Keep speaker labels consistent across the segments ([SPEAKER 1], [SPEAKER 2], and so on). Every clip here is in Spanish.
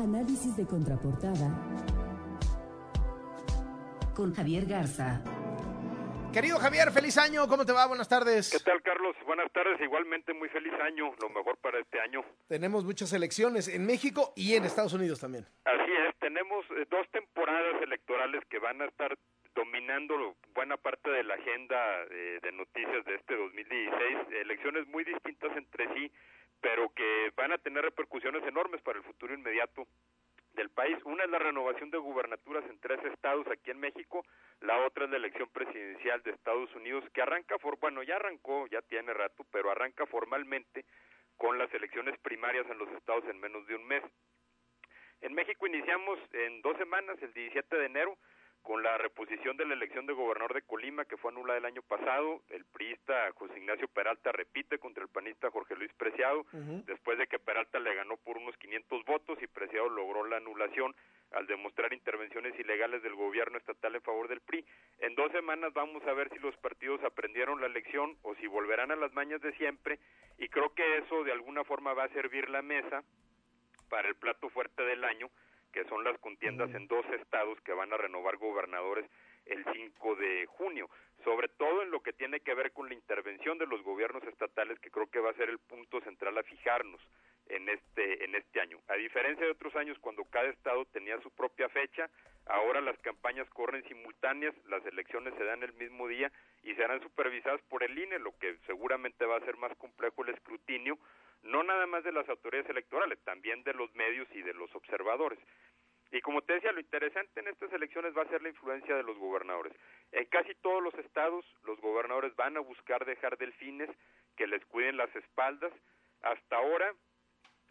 [SPEAKER 1] Análisis de contraportada con Javier Garza.
[SPEAKER 2] Querido Javier, feliz año, ¿cómo te va? Buenas tardes.
[SPEAKER 3] ¿Qué tal, Carlos? Buenas tardes, igualmente muy feliz año, lo mejor para este año.
[SPEAKER 2] Tenemos muchas elecciones en México y en Estados Unidos también.
[SPEAKER 3] Así es, tenemos eh, dos temporadas electorales que van a estar dominando buena parte de la agenda eh, de noticias de este 2016, elecciones muy distintas entre sí, pero que van a tener repercusiones enormes para el futuro inmediato del país. Una es la renovación de gubernaturas en tres estados aquí en México, la otra es la elección presidencial de Estados Unidos, que arranca, for, bueno, ya arrancó, ya tiene rato, pero arranca formalmente con las elecciones primarias en los estados en menos de un mes. En México iniciamos en dos semanas, el 17 de enero, con la reposición de la elección de gobernador de Colima, que fue anulada el año pasado, el priista José Ignacio Peralta repite contra el panista Jorge Luis Preciado, después de que Peralta le ganó por unos 500 votos y Preciado logró la anulación al demostrar intervenciones ilegales del gobierno estatal en favor del PRI. En dos semanas vamos a ver si los partidos aprendieron la lección o si volverán a las mañas de siempre y creo que eso de alguna forma va a servir la mesa para el plato fuerte del año, que son las contiendas en dos estados que van a renovar gobernadores el 5 de junio, sobre todo en lo que tiene que ver con la intervención de los gobiernos estatales, que creo que va a ser el punto central a fijarnos en este en este año. A diferencia de otros años cuando cada estado tenía su propia fecha, ahora las campañas corren simultáneas, las elecciones se dan el mismo día y serán supervisadas por el INE, lo que seguramente va a ser más complejo el escrutinio no nada más de las autoridades electorales, también de los medios y de los observadores. Y como te decía, lo interesante en estas elecciones va a ser la influencia de los gobernadores. En casi todos los estados, los gobernadores van a buscar dejar delfines que les cuiden las espaldas. Hasta ahora,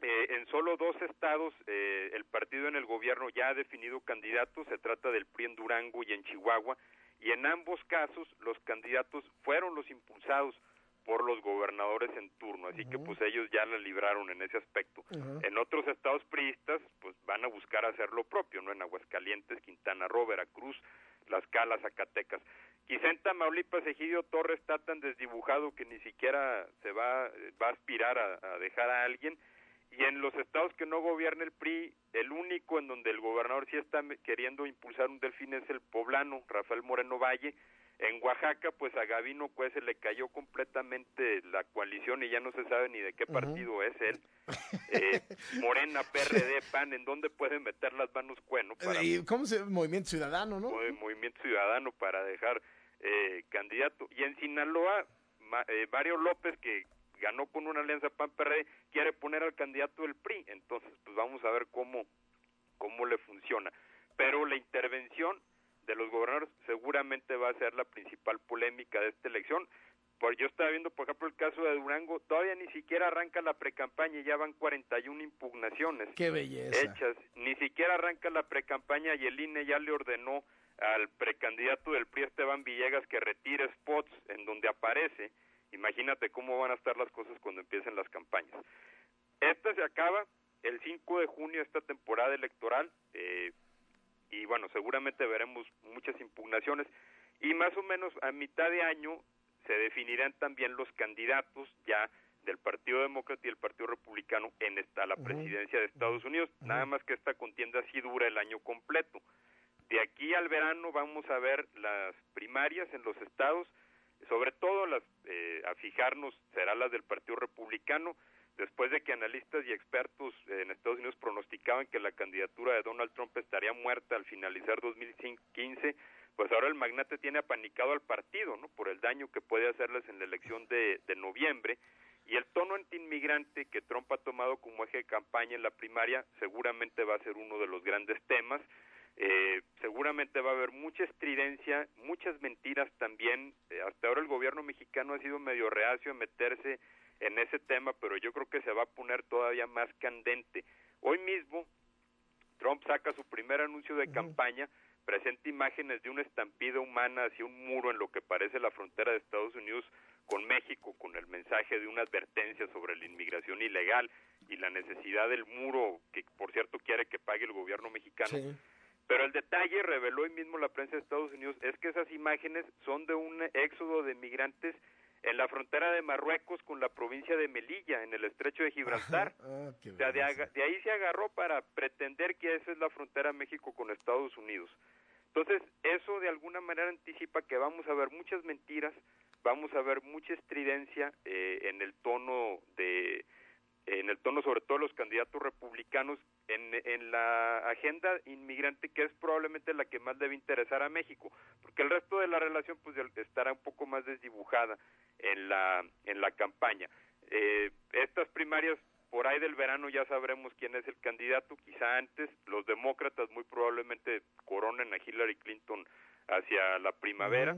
[SPEAKER 3] eh, en solo dos estados, eh, el partido en el gobierno ya ha definido candidatos. Se trata del PRI en Durango y en Chihuahua. Y en ambos casos, los candidatos fueron los impulsados por los gobernadores en turno, así que pues ellos ya la libraron en ese aspecto. En otros estados priistas, pues van a buscar hacer lo propio, ¿no? En Aguascalientes, Quintana Roo, Veracruz, Las Calas, Zacatecas. Quizá en Tamaulipas Egidio Torres está tan desdibujado que ni siquiera se va, va a aspirar a, dejar a alguien. Y en los estados que no gobierna el PRI, el único en donde el gobernador sí está queriendo impulsar un delfín es el poblano, Rafael Moreno Valle, en Oaxaca, pues a Gavino pues se le cayó completamente la coalición y ya no se sabe ni de qué partido es él. Eh, Morena, PRD, PAN, ¿en dónde pueden meter las manos Cueno?
[SPEAKER 2] Para, ¿Y ¿Cómo se Movimiento Ciudadano, no?
[SPEAKER 3] Movimiento Ciudadano para dejar eh, candidato. Y en Sinaloa, eh, Mario López, que ganó con una alianza PAN-PRD, quiere poner al candidato del PRI. Entonces, pues vamos a ver cómo, cómo le funciona. De los gobernadores seguramente va a ser la principal polémica de esta elección. Por, yo estaba viendo, por ejemplo, el caso de Durango, todavía ni siquiera arranca la precampaña y ya van 41 impugnaciones
[SPEAKER 2] Qué belleza.
[SPEAKER 3] hechas. Ni siquiera arranca la precampaña y el INE ya le ordenó al precandidato del PRI, Esteban Villegas, que retire spots en donde aparece. Imagínate cómo van a estar las cosas cuando empiecen las campañas. Esta se acaba el 5 de junio, esta temporada electoral. Bueno, seguramente veremos muchas impugnaciones y más o menos a mitad de año se definirán también los candidatos ya del Partido Demócrata y el Partido Republicano en esta la presidencia de Estados Unidos, nada más que esta contienda sí dura el año completo. De aquí al verano vamos a ver las primarias en los estados, sobre todo las eh, a fijarnos serán las del Partido Republicano, después de que analistas y expertos en Estados Unidos pronosticaban que la candidatura de Donald Trump estaría muerta al finalizar 2015, pues ahora el magnate tiene apanicado al partido, ¿no? Por el daño que puede hacerles en la elección de, noviembre y el tono antiinmigrante que Trump ha tomado como eje de campaña en la primaria seguramente va a ser uno de los grandes temas. Eh, seguramente va a haber mucha estridencia, muchas mentiras también. Eh, hasta ahora el gobierno mexicano ha sido medio reacio a meterse en ese tema, pero yo creo que se va a poner todavía más candente. Hoy mismo Trump saca su primer anuncio de campaña, presenta imágenes de una estampida humana hacia un muro en lo que parece la frontera de Estados Unidos con México, con el mensaje de una advertencia sobre la inmigración ilegal y la necesidad del muro que, por cierto, quiere que pague el gobierno mexicano. Pero el detalle, reveló hoy mismo la prensa de Estados Unidos, es que esas imágenes son de un éxodo de migrantes en la frontera de Marruecos con la provincia de Melilla, en el estrecho de Gibraltar.
[SPEAKER 2] Ah,
[SPEAKER 3] O sea, de, de ahí se agarró para pretender que esa es la frontera México con Estados Unidos. Entonces, eso de alguna manera anticipa que vamos a ver muchas mentiras, vamos a ver mucha estridencia eh, en el tono de en el tono sobre todo de los candidatos republicanos en, en la agenda inmigrante que es probablemente la que más debe interesar a México porque el resto de la relación pues estará un poco más desdibujada en la en la campaña. Eh, estas primarias por ahí del verano ya sabremos quién es el candidato. Quizá antes los demócratas muy probablemente coronen a Hillary Clinton hacia la primavera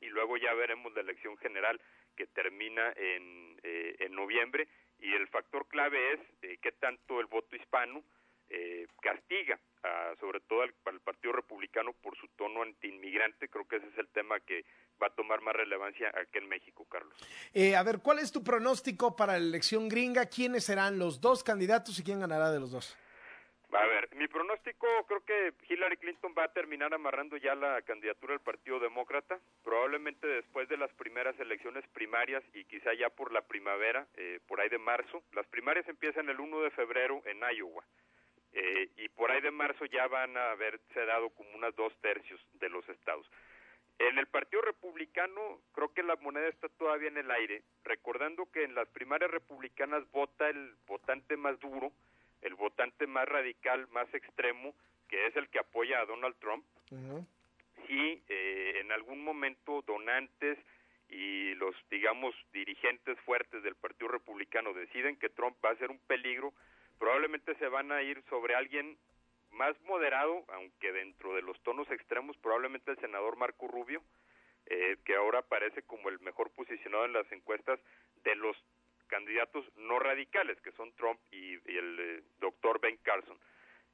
[SPEAKER 3] y luego ya veremos la elección general que termina en, eh, en noviembre y el factor clave es eh, qué tanto el voto hispano eh, castiga a- sobre todo al, al Partido Republicano por su tono antiinmigrante. Creo que ese es el tema que va a tomar más relevancia aquí en México, Carlos.
[SPEAKER 2] Eh, a ver, ¿cuál es tu pronóstico para la elección gringa? ¿Quiénes serán los dos candidatos y quién ganará de los dos?
[SPEAKER 3] A ver, mi pronóstico, creo que Hillary Clinton va a terminar amarrando ya la candidatura del Partido Demócrata, probablemente después de las primeras elecciones primarias y quizá ya por la primavera, eh, por ahí de marzo. Las primarias empiezan el 1 de febrero en Iowa eh, y por ahí de marzo ya van a haberse dado como unas dos tercios de los estados. En el Partido Republicano creo que la moneda está todavía en el aire, recordando que en las primarias republicanas vota el votante más duro, el votante más radical, más extremo, que es el que apoya a Donald Trump. Si eh, en algún momento donantes y los, digamos, dirigentes fuertes del Partido Republicano deciden que Trump va a ser un peligro, probablemente se van a ir sobre alguien más moderado, aunque dentro de los tonos extremos, probablemente el senador Marco Rubio, eh, que ahora parece como el mejor posicionado en las encuestas de los candidatos no radicales, que son Trump y, el eh, doctor Ben Carson.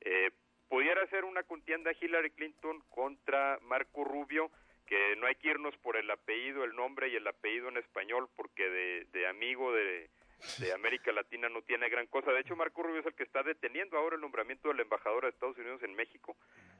[SPEAKER 3] Eh, pudiera ser una contienda Hillary Clinton contra Marco Rubio, que no hay que irnos por el apellido, el nombre y el apellido en español, porque de, amigo de, de América Latina no tiene gran cosa. De hecho, Marco Rubio es el que está deteniendo ahora el nombramiento del embajador de Estados Unidos en México,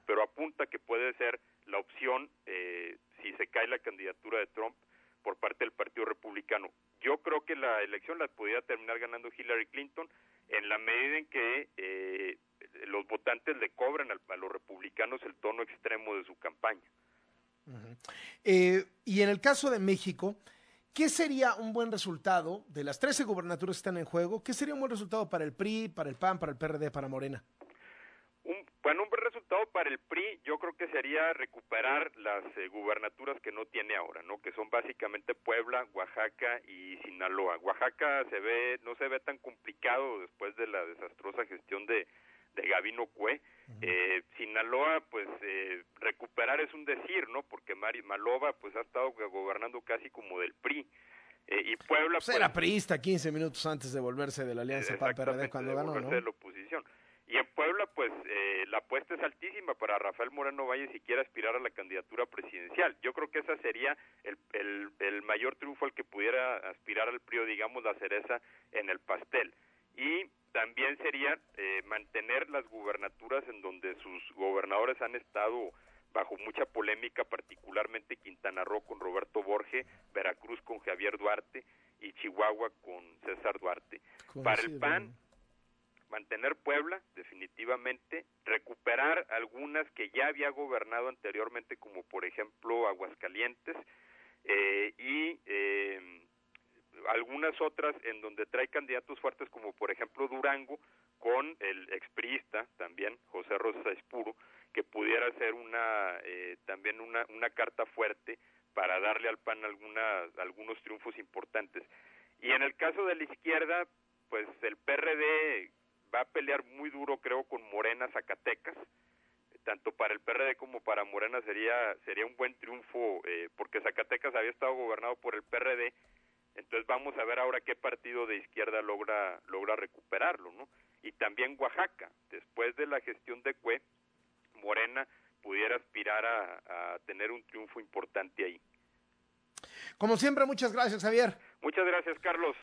[SPEAKER 3] pero apunta que puede ser la opción eh, si se cae la candidatura de Trump por parte del Partido Republicano. Yo creo que la elección la pudiera terminar ganando Hillary Clinton en la medida en que eh, los votantes le cobran al- a los republicanos el tono extremo de su campaña.
[SPEAKER 2] Eh, y en el caso de México, ¿qué sería un buen resultado de las 13 gubernaturas que están en juego? ¿Qué sería un buen resultado para el PRI, para el PAN, para el PRD, para Morena?
[SPEAKER 3] Un, bueno, un resultado para el PRI yo creo que sería recuperar las eh, gubernaturas que no tiene ahora, ¿no? Que son básicamente Puebla, Oaxaca y Sinaloa. Oaxaca se ve no se ve tan complicado después de la desastrosa gestión de de Gavino Cue. Eh, Sinaloa, pues eh, recuperar es un decir, ¿no? Porque Mari Malova, pues ha estado gobernando casi como del PRI. Eh, y Puebla,
[SPEAKER 2] Pues era priista 15 minutos antes de volverse de la alianza PAN-PRD cuando ganó, ¿no?
[SPEAKER 3] de la oposición. Y en Puebla, pues eh, la apuesta es altísima para Rafael Moreno Valle si quiere aspirar a la candidatura presidencial. Yo creo que esa sería el, el, el mayor triunfo al que pudiera aspirar al PRI, digamos la cereza en el pastel. Y también sería eh, mantener las gubernaturas en donde sus gobernadores han estado bajo mucha polémica, particularmente Quintana Roo con Roberto Borge, Veracruz con Javier Duarte y Chihuahua con César Duarte. Para el. PAN, mantener Puebla, definitivamente, recuperar algunas que ya había gobernado anteriormente, como por ejemplo Aguascalientes, eh, y eh, algunas otras en donde trae candidatos fuertes, como por ejemplo Durango, con el expriista también, José Rosa Espuro, que pudiera ser una eh, también una, una carta fuerte para darle al PAN alguna, algunos triunfos importantes. Y en el caso de la izquierda, pues el PRD va a pelear muy duro, creo, con Morena Zacatecas. Tanto para el PRD como para Morena sería sería un buen triunfo, eh, porque Zacatecas había estado gobernado por el PRD. Entonces vamos a ver ahora qué partido de izquierda logra logra recuperarlo, ¿no? Y también Oaxaca, después de la gestión de Cue, Morena pudiera aspirar a, a tener un triunfo importante ahí.
[SPEAKER 2] Como siempre, muchas gracias, Javier.
[SPEAKER 3] Muchas gracias, Carlos.